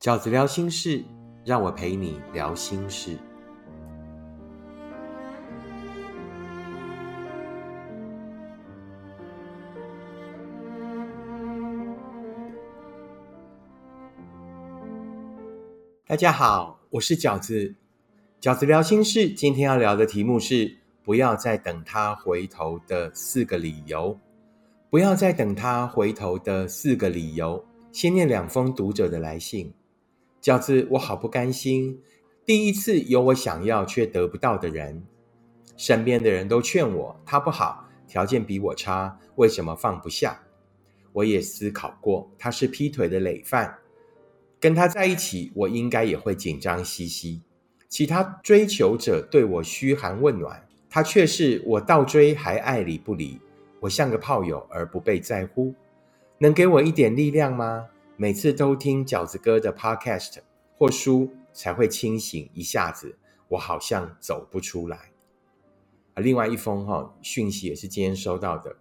饺子聊心事，让我陪你聊心事。大家好，我是饺子。饺子聊心事，今天要聊的题目是：不要再等他回头的四个理由。不要再等他回头的四个理由。先念两封读者的来信。饺子，我好不甘心。第一次有我想要却得不到的人，身边的人都劝我他不好，条件比我差，为什么放不下？我也思考过，他是劈腿的累犯，跟他在一起，我应该也会紧张兮兮。其他追求者对我嘘寒问暖，他却是我倒追还爱理不理，我像个炮友而不被在乎。能给我一点力量吗？每次都听饺子哥的 podcast 或书才会清醒一下子，我好像走不出来。啊，另外一封哈讯息也是今天收到的，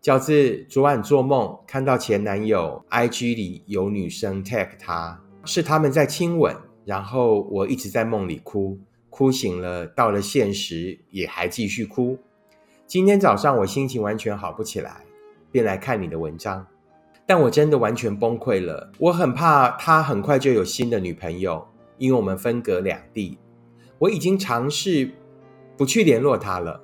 饺子昨晚做梦看到前男友 IG 里有女生 tag 他，是他们在亲吻。然后我一直在梦里哭，哭醒了，到了现实也还继续哭。今天早上我心情完全好不起来，便来看你的文章，但我真的完全崩溃了。我很怕他很快就有新的女朋友，因为我们分隔两地。我已经尝试不去联络他了。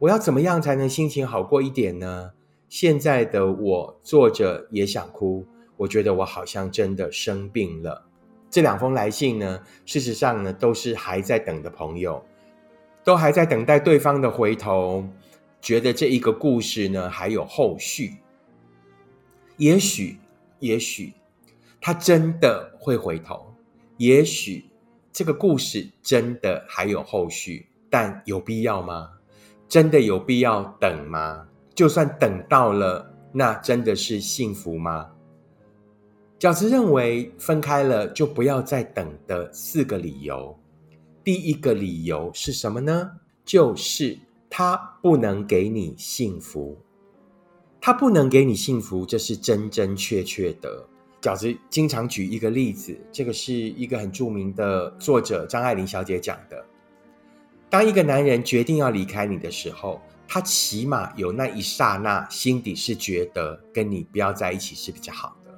我要怎么样才能心情好过一点呢？现在的我坐着也想哭，我觉得我好像真的生病了。这两封来信呢，事实上呢，都是还在等的朋友，都还在等待对方的回头，觉得这一个故事呢还有后续。也许，也许他真的会回头，也许这个故事真的还有后续，但有必要吗？真的有必要等吗？就算等到了，那真的是幸福吗？饺子认为分开了就不要再等的四个理由，第一个理由是什么呢？就是他不能给你幸福，他不能给你幸福，这是真真确确的。饺子经常举一个例子，这个是一个很著名的作者张爱玲小姐讲的：当一个男人决定要离开你的时候，他起码有那一刹那心底是觉得跟你不要在一起是比较好的。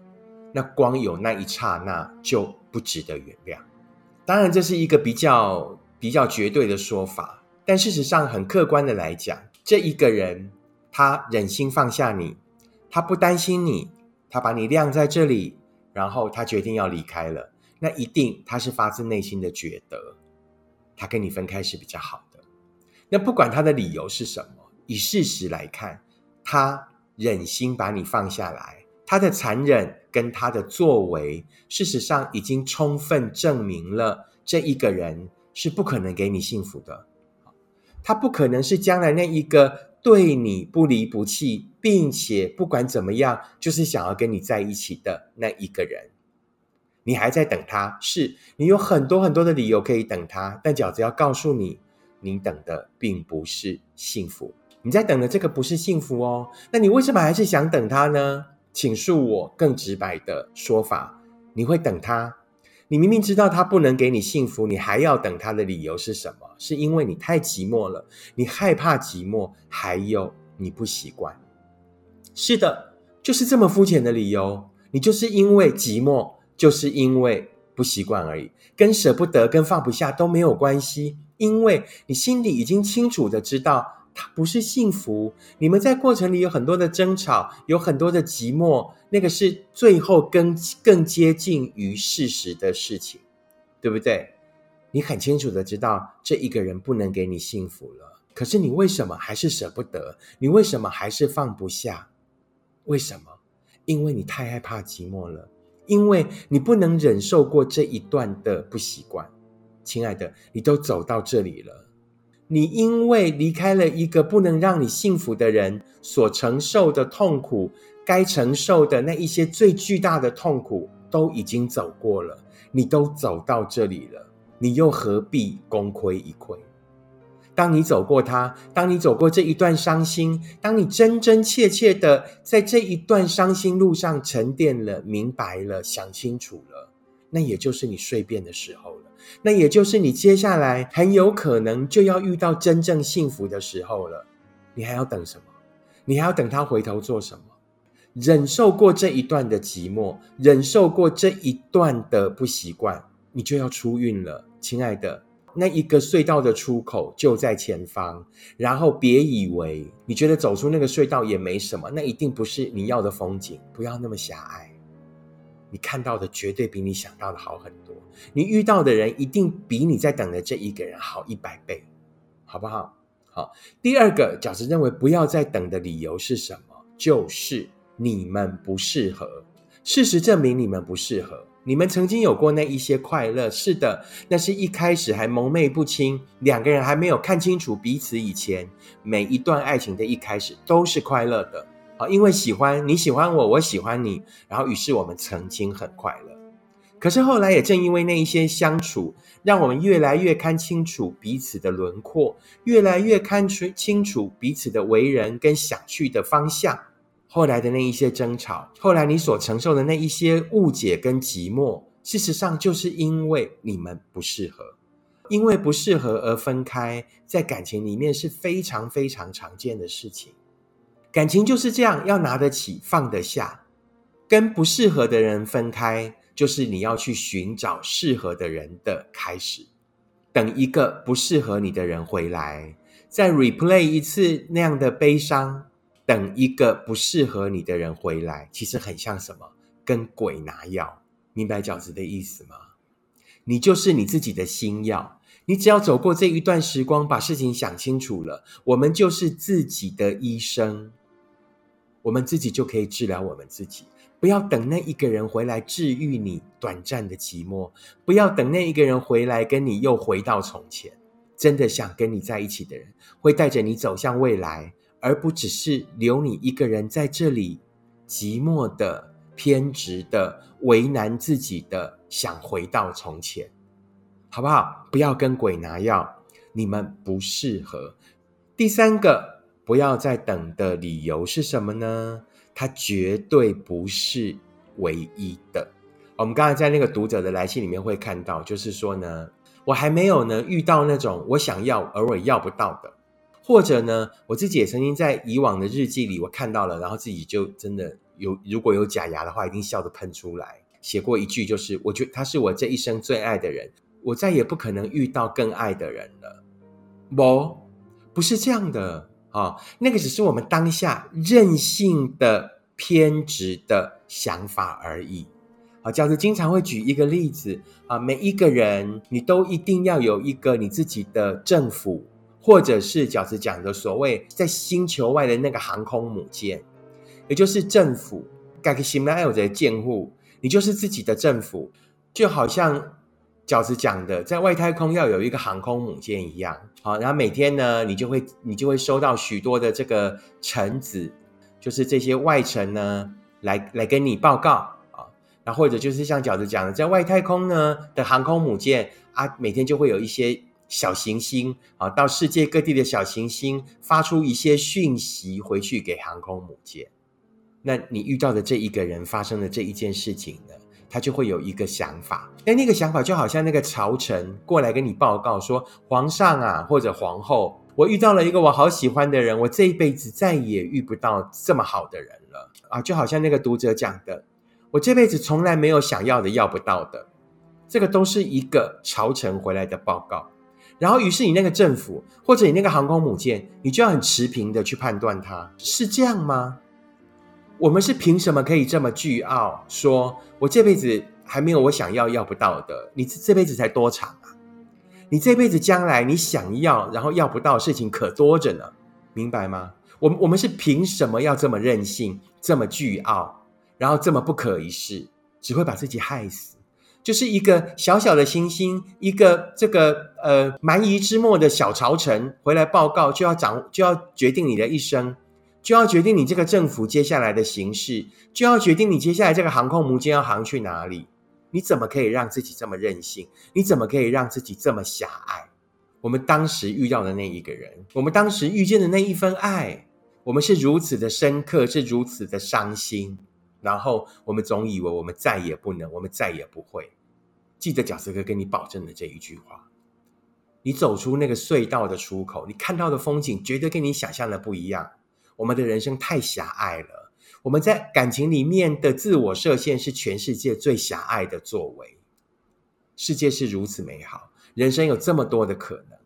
那光有那一刹那就不值得原谅。当然，这是一个比较比较绝对的说法，但事实上很客观的来讲，这一个人他忍心放下你，他不担心你，他把你晾在这里，然后他决定要离开了，那一定他是发自内心的觉得他跟你分开是比较好的。那不管他的理由是什么，以事实来看，他忍心把你放下来。他的残忍跟他的作为，事实上已经充分证明了这一个人是不可能给你幸福的。他不可能是将来那一个对你不离不弃，并且不管怎么样就是想要跟你在一起的那一个人。你还在等他，是你有很多很多的理由可以等他，但饺子要告诉你，你等的并不是幸福。你在等的这个不是幸福哦，那你为什么还是想等他呢？请恕我更直白的说法，你会等他？你明明知道他不能给你幸福，你还要等他的理由是什么？是因为你太寂寞了，你害怕寂寞，还有你不习惯。是的，就是这么肤浅的理由。你就是因为寂寞，就是因为不习惯而已，跟舍不得、跟放不下都没有关系，因为你心里已经清楚的知道。他不是幸福，你们在过程里有很多的争吵，有很多的寂寞，那个是最后更更接近于事实的事情，对不对？你很清楚的知道这一个人不能给你幸福了，可是你为什么还是舍不得？你为什么还是放不下？为什么？因为你太害怕寂寞了，因为你不能忍受过这一段的不习惯。亲爱的，你都走到这里了。你因为离开了一个不能让你幸福的人，所承受的痛苦，该承受的那一些最巨大的痛苦，都已经走过了。你都走到这里了，你又何必功亏一篑？当你走过它，当你走过这一段伤心，当你真真切切的在这一段伤心路上沉淀了、明白了、想清楚了，那也就是你蜕变的时候了，那也就是你接下来很有可能就要遇到真正幸福的时候了。你还要等什么？你还要等他回头做什么？忍受过这一段的寂寞，忍受过这一段的不习惯，你就要出运了，亲爱的。那一个隧道的出口就在前方，然后别以为你觉得走出那个隧道也没什么，那一定不是你要的风景。不要那么狭隘，你看到的绝对比你想到的好很多。你遇到的人一定比你在等的这一个人好一百倍，好不好？好。第二个饺子认为不要再等的理由是什么？就是你们不适合。事实证明你们不适合。你们曾经有过那一些快乐，是的，那是一开始还蒙昧不清，两个人还没有看清楚彼此以前，每一段爱情的一开始都是快乐的啊，因为喜欢你喜欢我，我喜欢你，然后于是我们曾经很快乐。可是后来也正因为那一些相处，让我们越来越看清楚彼此的轮廓，越来越看出清楚彼此的为人跟想去的方向。后来的那一些争吵，后来你所承受的那一些误解跟寂寞，事实上就是因为你们不适合，因为不适合而分开，在感情里面是非常非常常见的事情。感情就是这样，要拿得起放得下。跟不适合的人分开，就是你要去寻找适合的人的开始。等一个不适合你的人回来，再 replay 一次那样的悲伤。等一个不适合你的人回来，其实很像什么？跟鬼拿药，明白饺子的意思吗？你就是你自己的心药，你只要走过这一段时光，把事情想清楚了，我们就是自己的医生，我们自己就可以治疗我们自己。不要等那一个人回来治愈你短暂的寂寞，不要等那一个人回来跟你又回到从前。真的想跟你在一起的人，会带着你走向未来。而不只是留你一个人在这里，寂寞的、偏执的、为难自己的，想回到从前，好不好？不要跟鬼拿药，你们不适合。第三个，不要再等的理由是什么呢？它绝对不是唯一的。我们刚才在那个读者的来信里面会看到，就是说呢，我还没有呢遇到那种我想要而我要不到的。或者呢，我自己也曾经在以往的日记里，我看到了，然后自己就真的有，如果有假牙的话，一定笑得喷出来。写过一句，就是我觉得他是我这一生最爱的人，我再也不可能遇到更爱的人了。不，不是这样的啊，那个只是我们当下任性的偏执的想法而已。啊，教授经常会举一个例子啊，每一个人你都一定要有一个你自己的政府。或者是饺子讲的所谓在星球外的那个航空母舰，也就是政府，盖个新来有的建户，你就是自己的政府，就好像饺子讲的，在外太空要有一个航空母舰一样。好，然后每天呢，你就会你就会收到许多的这个臣子，就是这些外臣呢，来来跟你报告啊。那或者就是像饺子讲的，在外太空呢的航空母舰啊，每天就会有一些。小行星啊，到世界各地的小行星发出一些讯息回去给航空母舰。那你遇到的这一个人发生的这一件事情呢，他就会有一个想法。哎，那个想法就好像那个朝臣过来跟你报告说：“皇上啊，或者皇后，我遇到了一个我好喜欢的人，我这一辈子再也遇不到这么好的人了啊！”就好像那个读者讲的：“我这辈子从来没有想要的、要不到的。”这个都是一个朝臣回来的报告。然后，于是你那个政府或者你那个航空母舰，你就要很持平的去判断它是这样吗？我们是凭什么可以这么倨傲，说我这辈子还没有我想要要不到的？你这辈子才多长啊？你这辈子将来你想要然后要不到的事情可多着呢，明白吗？我们我们是凭什么要这么任性，这么倨傲，然后这么不可一世，只会把自己害死？就是一个小小的星星，一个这个呃蛮夷之末的小朝臣回来报告，就要掌就要决定你的一生，就要决定你这个政府接下来的形势，就要决定你接下来这个航空母舰要航去哪里。你怎么可以让自己这么任性？你怎么可以让自己这么狭隘？我们当时遇到的那一个人，我们当时遇见的那一份爱，我们是如此的深刻，是如此的伤心。然后我们总以为我们再也不能，我们再也不会。记得饺子哥跟你保证的这一句话：你走出那个隧道的出口，你看到的风景绝对跟你想象的不一样。我们的人生太狭隘了，我们在感情里面的自我设限是全世界最狭隘的作为。世界是如此美好，人生有这么多的可能，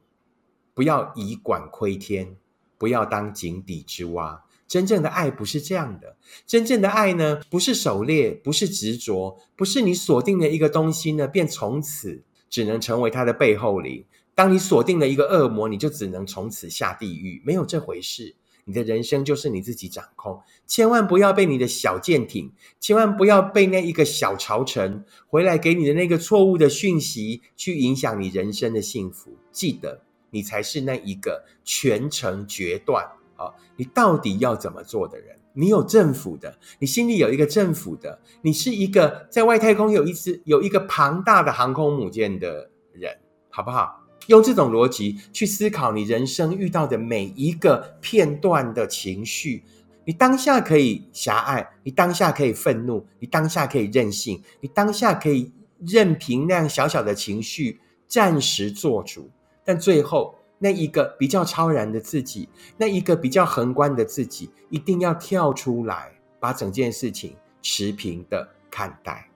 不要以管窥天，不要当井底之蛙。真正的爱不是这样的，真正的爱呢，不是狩猎，不是执着，不是你锁定了一个东西呢，便从此只能成为它的背后灵。当你锁定了一个恶魔，你就只能从此下地狱，没有这回事。你的人生就是你自己掌控，千万不要被你的小舰艇，千万不要被那一个小朝臣回来给你的那个错误的讯息去影响你人生的幸福。记得，你才是那一个全程决断。啊，你到底要怎么做的人？你有政府的，你心里有一个政府的，你是一个在外太空有一只有一个庞大的航空母舰的人，好不好？用这种逻辑去思考你人生遇到的每一个片段的情绪，你当下可以狭隘，你当下可以愤怒，你当下可以任性，你当下可以任凭那样小小的情绪暂时做主，但最后。那一个比较超然的自己，那一个比较宏观的自己，一定要跳出来，把整件事情持平的看待，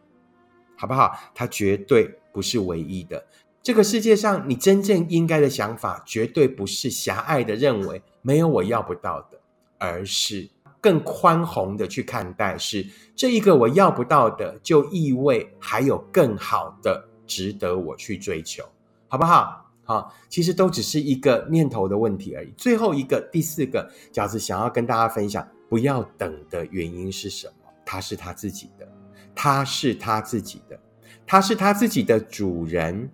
好不好？它绝对不是唯一的。这个世界上，你真正应该的想法，绝对不是狭隘的认为没有我要不到的，而是更宽宏的去看待，是这一个我要不到的，就意味还有更好的值得我去追求，好不好？好，其实都只是一个念头的问题而已。最后一个，第四个饺子想要跟大家分享，不要等的原因是什么？他是他自己的，他是他自己的，他是他自己的主人。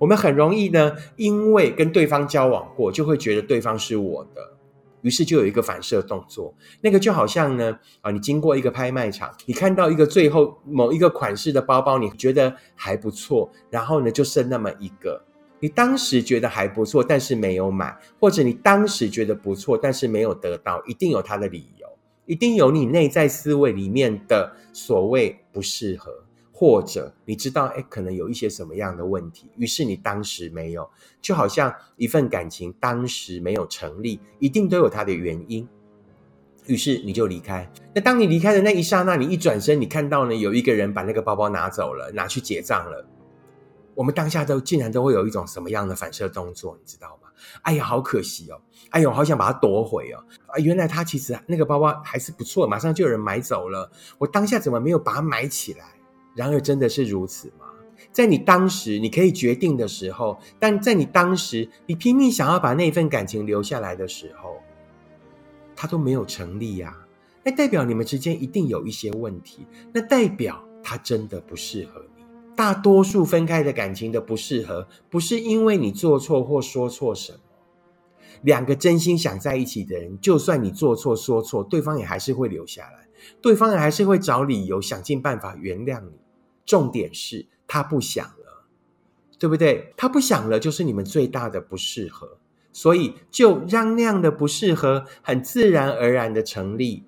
我们很容易呢，因为跟对方交往过，就会觉得对方是我的，于是就有一个反射动作。那个就好像呢，啊，你经过一个拍卖场，你看到一个最后某一个款式的包包，你觉得还不错，然后呢，就剩那么一个。你当时觉得还不错，但是没有买，或者你当时觉得不错，但是没有得到，一定有它的理由，一定有你内在思维里面的所谓不适合，或者你知道，哎，可能有一些什么样的问题，于是你当时没有，就好像一份感情当时没有成立，一定都有它的原因，于是你就离开。那当你离开的那一刹那，你一转身，你看到呢，有一个人把那个包包拿走了，拿去结账了。我们当下都竟然都会有一种什么样的反射动作，你知道吗？哎呀，好可惜哦！哎呦，好想把它夺回哦！啊，原来他其实那个包包还是不错，马上就有人买走了。我当下怎么没有把它买起来？然而真的是如此吗？在你当时你可以决定的时候，但在你当时你拼命想要把那份感情留下来的时候，它都没有成立呀。那代表你们之间一定有一些问题，那代表他真的不适合你。大多数分开的感情的不适合，不是因为你做错或说错什么。两个真心想在一起的人，就算你做错说错，对方也还是会留下来，对方也还是会找理由想尽办法原谅你。重点是他不想了，对不对？他不想了，就是你们最大的不适合，所以就让那样的不适合很自然而然的成立。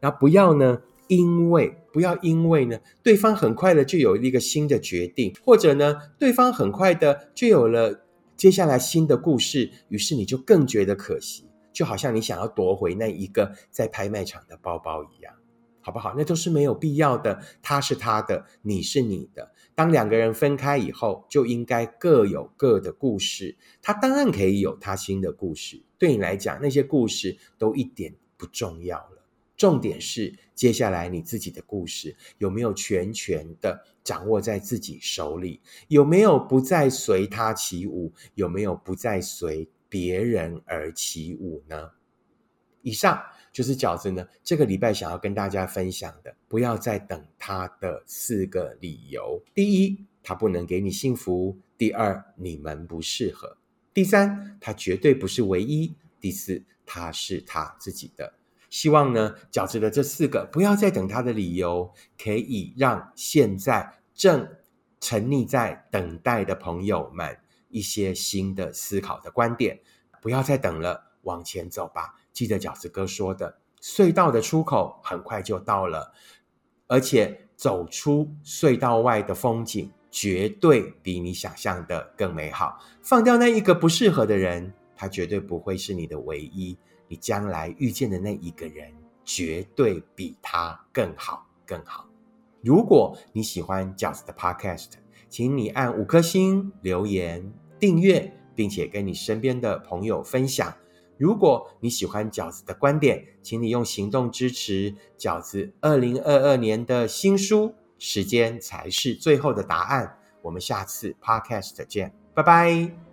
然后不要呢？因为不要因为呢，对方很快的就有一个新的决定，或者呢，对方很快的就有了接下来新的故事，于是你就更觉得可惜，就好像你想要夺回那一个在拍卖场的包包一样，好不好？那都是没有必要的。他是他的，你是你的。当两个人分开以后，就应该各有各的故事。他当然可以有他新的故事，对你来讲，那些故事都一点不重要了。重点是，接下来你自己的故事有没有全权的掌握在自己手里？有没有不再随他起舞？有没有不再随别人而起舞呢？以上就是饺子呢这个礼拜想要跟大家分享的，不要再等他的四个理由：第一，他不能给你幸福；第二，你们不适合；第三，他绝对不是唯一；第四，他是他自己的。希望呢，饺子的这四个不要再等他的理由，可以让现在正沉溺在等待的朋友们一些新的思考的观点。不要再等了，往前走吧。记得饺子哥说的，隧道的出口很快就到了，而且走出隧道外的风景绝对比你想象的更美好。放掉那一个不适合的人，他绝对不会是你的唯一。你将来遇见的那一个人，绝对比他更好更好。如果你喜欢饺子的 Podcast，请你按五颗星、留言、订阅，并且跟你身边的朋友分享。如果你喜欢饺子的观点，请你用行动支持饺子二零二二年的新书。时间才是最后的答案。我们下次 Podcast 见，拜拜。